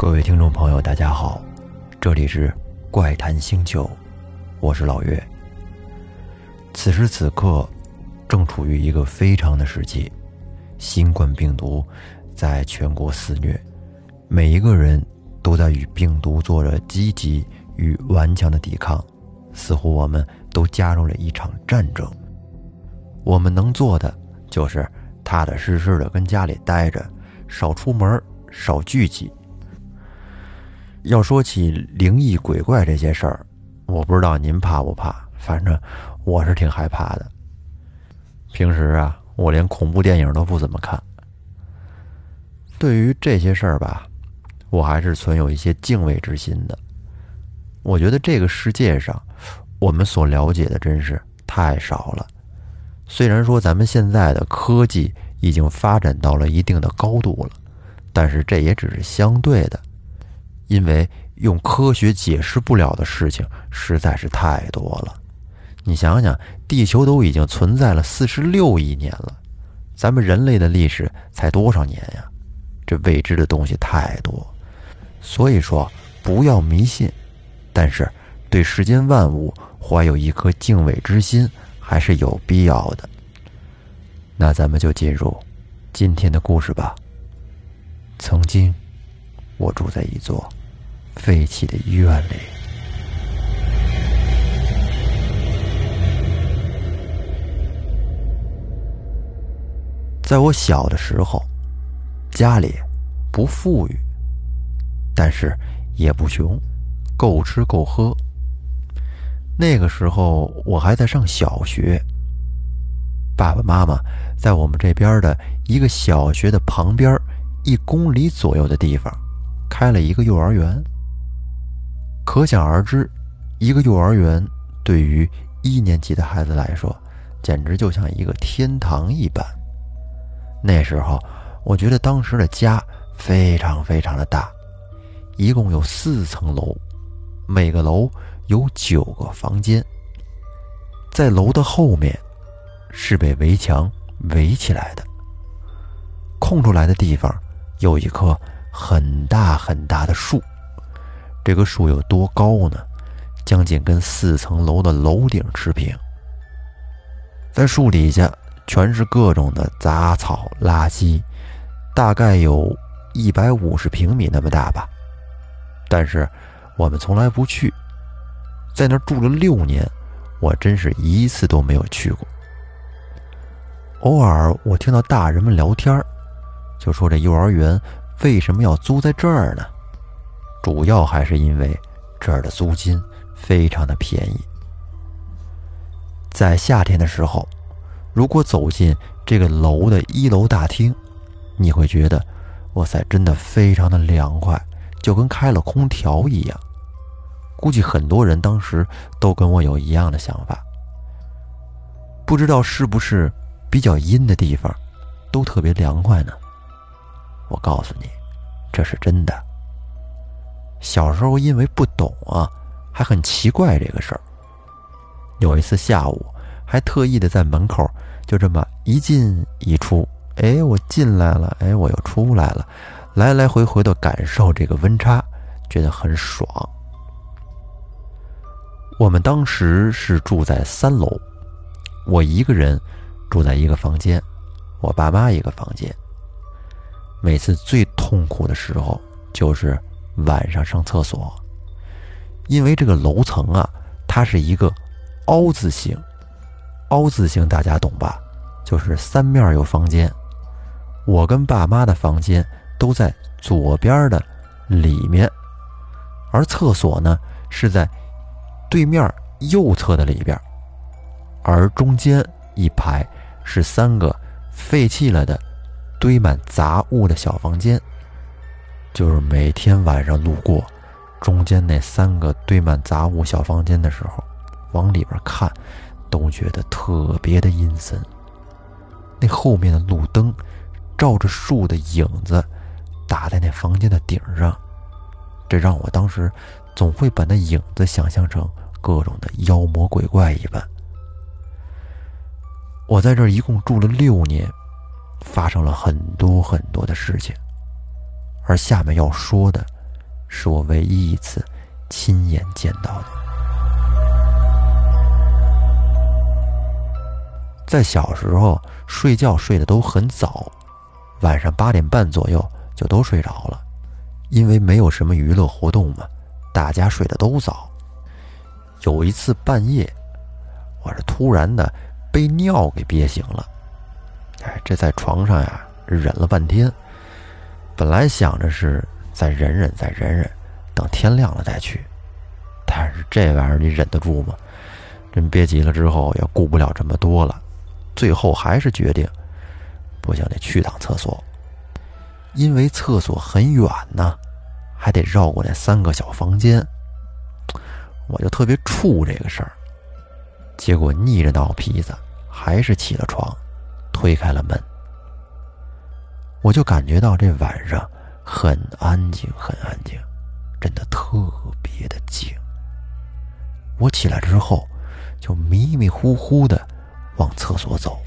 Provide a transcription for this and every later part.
各位听众朋友，大家好，这里是怪谈星球，我是老岳。此时此刻，正处于一个非常的时期，新冠病毒在全国肆虐，每一个人都在与病毒做着积极与顽强的抵抗，似乎我们都加入了一场战争。我们能做的就是踏踏实实的跟家里待着，少出门，少聚集。要说起灵异鬼怪这些事儿，我不知道您怕不怕，反正我是挺害怕的。平时啊，我连恐怖电影都不怎么看。对于这些事儿吧，我还是存有一些敬畏之心的。我觉得这个世界上，我们所了解的真是太少了。虽然说咱们现在的科技已经发展到了一定的高度了，但是这也只是相对的。因为用科学解释不了的事情实在是太多了，你想想，地球都已经存在了四十六亿年了，咱们人类的历史才多少年呀？这未知的东西太多，所以说不要迷信，但是对世间万物怀有一颗敬畏之心还是有必要的。那咱们就进入今天的故事吧。曾经，我住在一座。废弃的医院里，在我小的时候，家里不富裕，但是也不穷，够吃够喝。那个时候我还在上小学，爸爸妈妈在我们这边的一个小学的旁边一公里左右的地方开了一个幼儿园。可想而知，一个幼儿园对于一年级的孩子来说，简直就像一个天堂一般。那时候，我觉得当时的家非常非常的大，一共有四层楼，每个楼有九个房间。在楼的后面，是被围墙围起来的，空出来的地方有一棵很大很大的树。这个树有多高呢？将近跟四层楼的楼顶持平。在树底下全是各种的杂草垃圾，大概有一百五十平米那么大吧。但是我们从来不去，在那儿住了六年，我真是一次都没有去过。偶尔我听到大人们聊天就说这幼儿园为什么要租在这儿呢？主要还是因为这儿的租金非常的便宜。在夏天的时候，如果走进这个楼的一楼大厅，你会觉得，哇塞，真的非常的凉快，就跟开了空调一样。估计很多人当时都跟我有一样的想法。不知道是不是比较阴的地方，都特别凉快呢？我告诉你，这是真的。小时候因为不懂啊，还很奇怪这个事儿。有一次下午，还特意的在门口就这么一进一出，哎，我进来了，哎，我又出来了，来来回回的感受这个温差，觉得很爽。我们当时是住在三楼，我一个人住在一个房间，我爸妈一个房间。每次最痛苦的时候就是。晚上上厕所，因为这个楼层啊，它是一个凹字形，凹字形大家懂吧？就是三面有房间，我跟爸妈的房间都在左边的里面，而厕所呢是在对面右侧的里边，而中间一排是三个废弃了的、堆满杂物的小房间。就是每天晚上路过中间那三个堆满杂物小房间的时候，往里边看，都觉得特别的阴森。那后面的路灯照着树的影子打在那房间的顶上，这让我当时总会把那影子想象成各种的妖魔鬼怪一般。我在这一共住了六年，发生了很多很多的事情。而下面要说的，是我唯一一次亲眼见到的。在小时候睡觉睡得都很早，晚上八点半左右就都睡着了，因为没有什么娱乐活动嘛，大家睡得都早。有一次半夜，我是突然的被尿给憋醒了，哎，这在床上呀忍了半天，本来想着是再忍忍再忍忍，等天亮了再去，但是这玩意儿你忍得住吗？真憋急了之后也顾不了这么多了。最后还是决定，不行，得去趟厕所。因为厕所很远呢，还得绕过那三个小房间。我就特别怵这个事儿。结果逆着脑皮子，还是起了床，推开了门。我就感觉到这晚上很安静，很安静，真的特别的静。我起来之后，就迷迷糊糊的。往厕所走，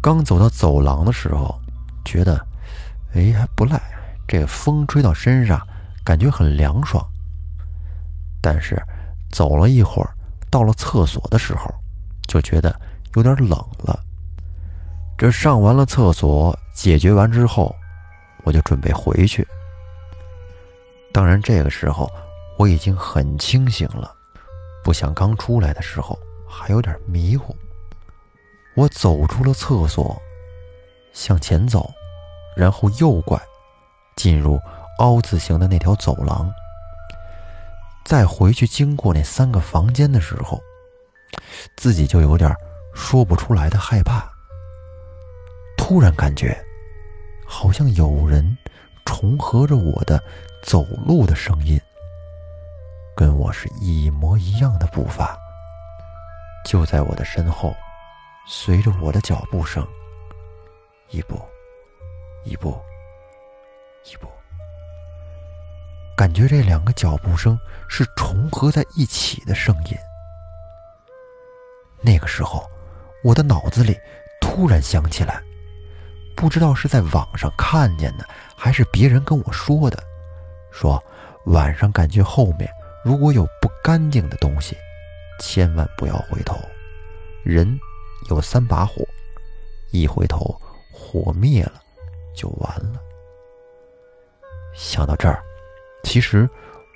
刚走到走廊的时候，觉得，哎，还不赖。这风吹到身上，感觉很凉爽。但是走了一会儿，到了厕所的时候，就觉得有点冷了。这上完了厕所，解决完之后，我就准备回去。当然，这个时候我已经很清醒了，不像刚出来的时候还有点迷糊。我走出了厕所，向前走，然后右拐，进入凹字形的那条走廊。再回去经过那三个房间的时候，自己就有点说不出来的害怕。突然感觉，好像有人重合着我的走路的声音，跟我是一模一样的步伐，就在我的身后。随着我的脚步声，一步，一步，一步，感觉这两个脚步声是重合在一起的声音。那个时候，我的脑子里突然想起来，不知道是在网上看见的，还是别人跟我说的，说晚上感觉后面如果有不干净的东西，千万不要回头，人。有三把火，一回头火灭了，就完了。想到这儿，其实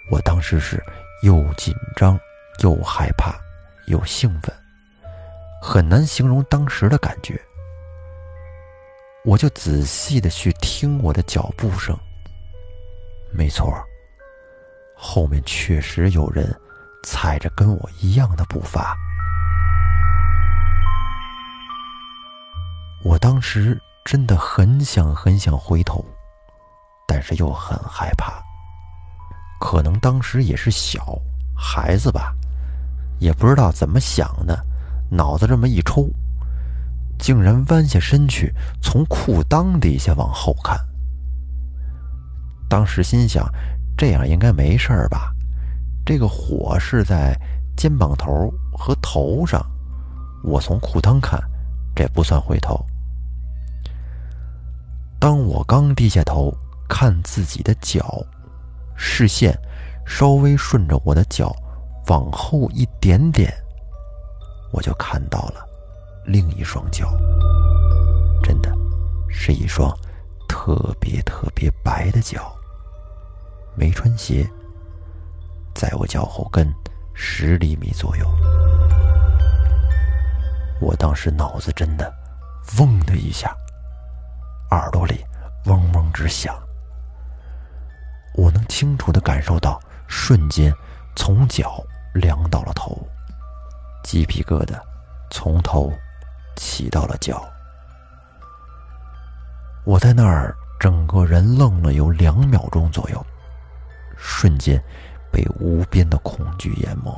我当时是又紧张又害怕又兴奋，很难形容当时的感觉。我就仔细的去听我的脚步声，没错，后面确实有人踩着跟我一样的步伐。我当时真的很想很想回头，但是又很害怕。可能当时也是小孩子吧，也不知道怎么想的，脑子这么一抽，竟然弯下身去，从裤裆底下往后看。当时心想，这样应该没事儿吧？这个火是在肩膀头和头上，我从裤裆看，这不算回头。当我刚低下头看自己的脚，视线稍微顺着我的脚往后一点点，我就看到了另一双脚。真的，是一双特别特别白的脚，没穿鞋，在我脚后跟十厘米左右。我当时脑子真的嗡的一下。耳朵里嗡嗡直响，我能清楚的感受到，瞬间从脚凉到了头，鸡皮疙瘩从头起到了脚。我在那儿整个人愣了有两秒钟左右，瞬间被无边的恐惧淹没，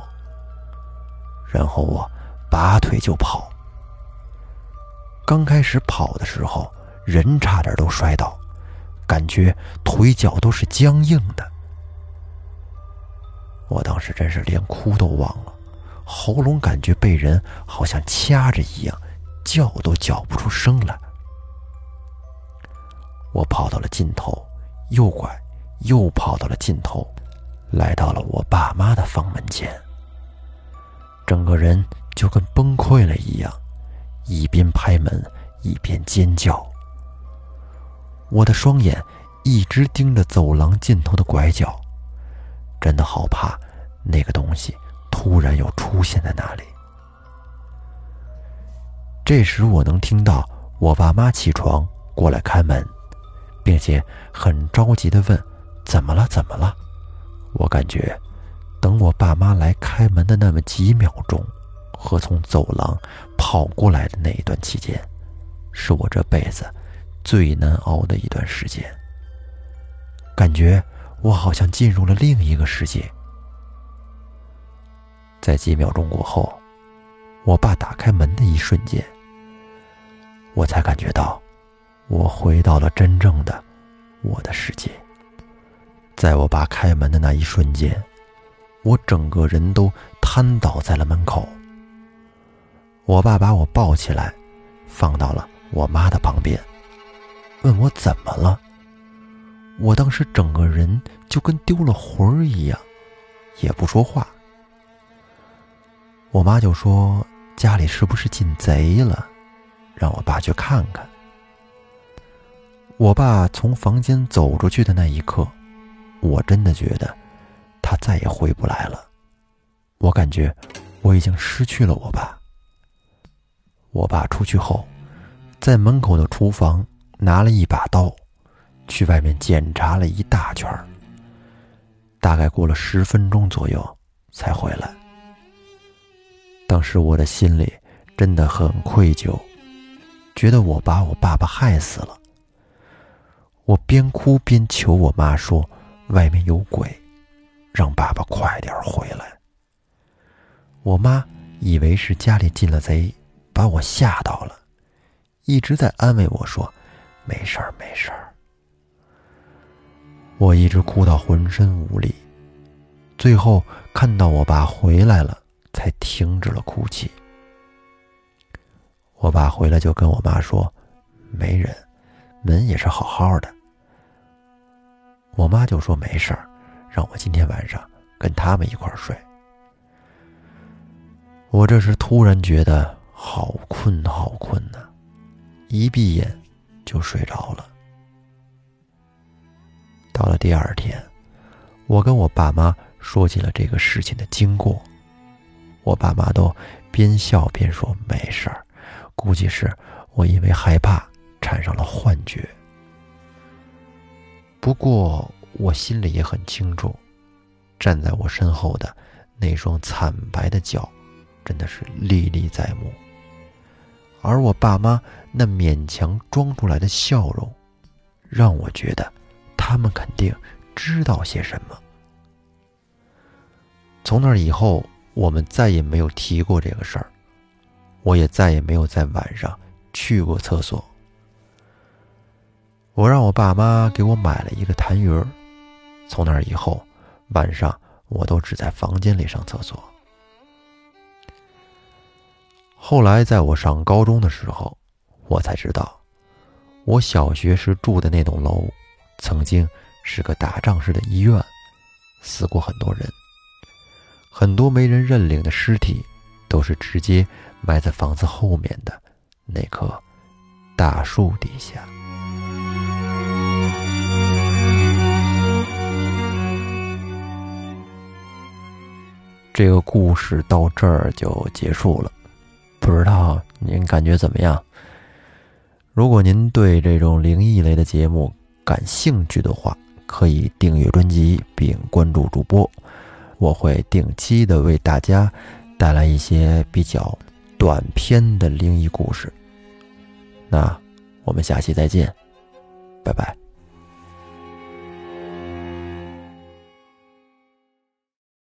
然后我拔腿就跑。刚开始跑的时候。人差点都摔倒，感觉腿脚都是僵硬的。我当时真是连哭都忘了，喉咙感觉被人好像掐着一样，叫都叫不出声来。我跑到了尽头，右拐，又跑到了尽头，来到了我爸妈的房门前。整个人就跟崩溃了一样，一边拍门一边尖叫。我的双眼一直盯着走廊尽头的拐角，真的好怕那个东西突然又出现在那里。这时，我能听到我爸妈起床过来开门，并且很着急的问：“怎么了？怎么了？”我感觉，等我爸妈来开门的那么几秒钟，和从走廊跑过来的那一段期间，是我这辈子最难熬的一段时间。感觉我好像进入了另一个世界。在几秒钟过后，我爸打开门的一瞬间。我才感觉到，我回到了真正的我的世界。在我爸开门的那一瞬间，我整个人都瘫倒在了门口。我爸把我抱起来，放到了我妈的旁边，问我怎么了。我当时整个人就跟丢了魂儿一样，也不说话。我妈就说：“家里是不是进贼了？”让我爸去看看。我爸从房间走出去的那一刻，我真的觉得他再也回不来了。我感觉我已经失去了我爸。我爸出去后，在门口的厨房拿了一把刀，去外面检查了一大圈大概过了十分钟左右才回来。当时我的心里真的很愧疚。觉得我把我爸爸害死了，我边哭边求我妈说：“外面有鬼，让爸爸快点回来。”我妈以为是家里进了贼，把我吓到了，一直在安慰我说：“没事儿，没事儿。”我一直哭到浑身无力，最后看到我爸回来了，才停止了哭泣。我爸回来就跟我妈说：“没人，门也是好好的。”我妈就说：“没事儿，让我今天晚上跟他们一块儿睡。”我这时突然觉得好困好困呐，一闭眼就睡着了。到了第二天，我跟我爸妈说起了这个事情的经过，我爸妈都边笑边说：“没事儿。”估计是我因为害怕产生了幻觉。不过我心里也很清楚，站在我身后的那双惨白的脚，真的是历历在目。而我爸妈那勉强装出来的笑容，让我觉得他们肯定知道些什么。从那以后，我们再也没有提过这个事儿。我也再也没有在晚上去过厕所。我让我爸妈给我买了一个痰盂儿，从那以后，晚上我都只在房间里上厕所。后来在我上高中的时候，我才知道，我小学时住的那栋楼，曾经是个打仗式的医院，死过很多人，很多没人认领的尸体，都是直接。埋在房子后面的那棵大树底下。这个故事到这儿就结束了，不知道您感觉怎么样？如果您对这种灵异类的节目感兴趣的话，可以订阅专辑并关注主播，我会定期的为大家带来一些比较。短篇的灵异故事，那我们下期再见，拜拜。